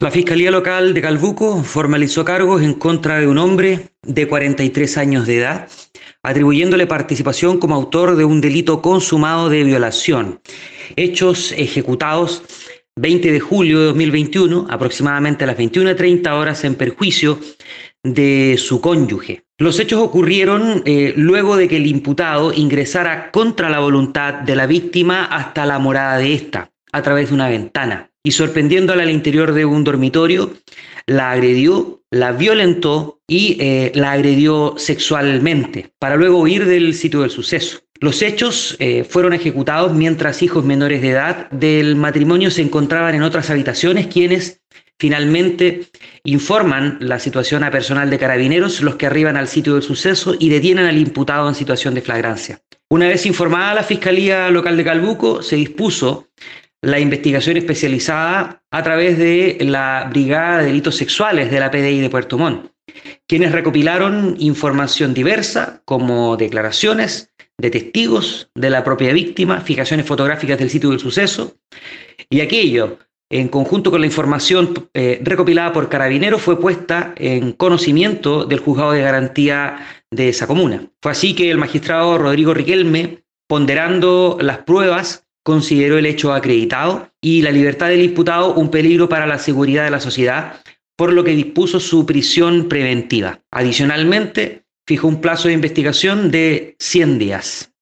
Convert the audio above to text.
La Fiscalía Local de Calbuco formalizó cargos en contra de un hombre de 43 años de edad, atribuyéndole participación como autor de un delito consumado de violación. Hechos ejecutados 20 de julio de 2021, aproximadamente a las 21.30 horas, en perjuicio de su cónyuge. Los hechos ocurrieron eh, luego de que el imputado ingresara contra la voluntad de la víctima hasta la morada de esta, a través de una ventana y sorprendiéndola al interior de un dormitorio, la agredió, la violentó y eh, la agredió sexualmente, para luego huir del sitio del suceso. Los hechos eh, fueron ejecutados mientras hijos menores de edad del matrimonio se encontraban en otras habitaciones, quienes finalmente informan la situación a personal de carabineros, los que arriban al sitio del suceso y detienen al imputado en situación de flagrancia. Una vez informada la Fiscalía Local de Calbuco, se dispuso la investigación especializada a través de la Brigada de Delitos Sexuales de la PDI de Puerto Montt, quienes recopilaron información diversa como declaraciones de testigos de la propia víctima, fijaciones fotográficas del sitio del suceso, y aquello, en conjunto con la información eh, recopilada por Carabineros, fue puesta en conocimiento del juzgado de garantía de esa comuna. Fue así que el magistrado Rodrigo Riquelme, ponderando las pruebas consideró el hecho acreditado y la libertad del imputado un peligro para la seguridad de la sociedad, por lo que dispuso su prisión preventiva. Adicionalmente, fijó un plazo de investigación de 100 días.